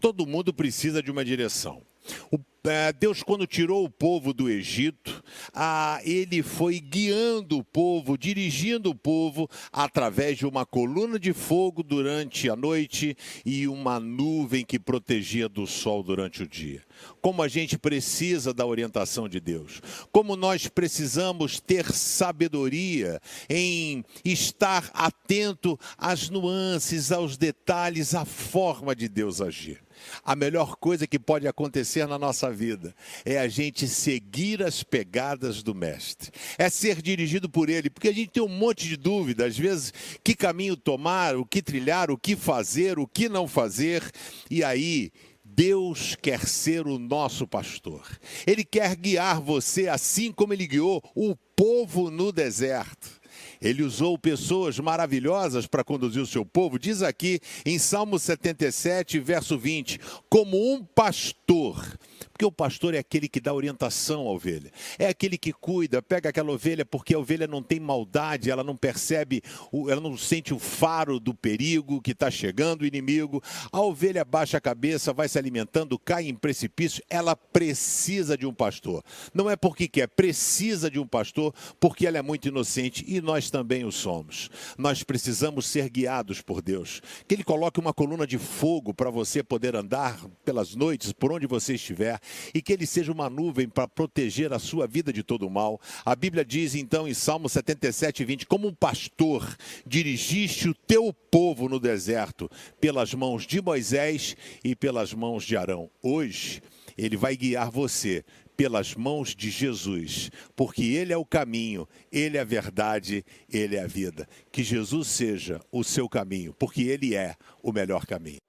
Todo mundo precisa de uma direção. O, Deus, quando tirou o povo do Egito, ele foi guiando o povo, dirigindo o povo através de uma coluna de fogo durante a noite e uma nuvem que protegia do sol durante o dia. Como a gente precisa da orientação de Deus, como nós precisamos ter sabedoria em estar atento às nuances, aos detalhes, à forma de Deus agir. A melhor coisa que pode acontecer na nossa vida é a gente seguir as pegadas do Mestre, é ser dirigido por Ele, porque a gente tem um monte de dúvida, às vezes, que caminho tomar, o que trilhar, o que fazer, o que não fazer, e aí. Deus quer ser o nosso pastor. Ele quer guiar você assim como ele guiou o povo no deserto. Ele usou pessoas maravilhosas para conduzir o seu povo. Diz aqui em Salmo 77, verso 20: como um pastor porque o pastor é aquele que dá orientação à ovelha, é aquele que cuida, pega aquela ovelha porque a ovelha não tem maldade, ela não percebe, ela não sente o faro do perigo que está chegando, o inimigo. A ovelha baixa a cabeça, vai se alimentando, cai em precipício, ela precisa de um pastor. Não é porque quer, precisa de um pastor, porque ela é muito inocente e nós também o somos. Nós precisamos ser guiados por Deus. Que Ele coloque uma coluna de fogo para você poder andar pelas noites, por onde você estiver e que ele seja uma nuvem para proteger a sua vida de todo mal. A Bíblia diz então em Salmo 77, 20: Como um pastor dirigiste o teu povo no deserto, pelas mãos de Moisés e pelas mãos de Arão. Hoje, ele vai guiar você pelas mãos de Jesus, porque Ele é o caminho, Ele é a verdade, Ele é a vida. Que Jesus seja o seu caminho, porque Ele é o melhor caminho.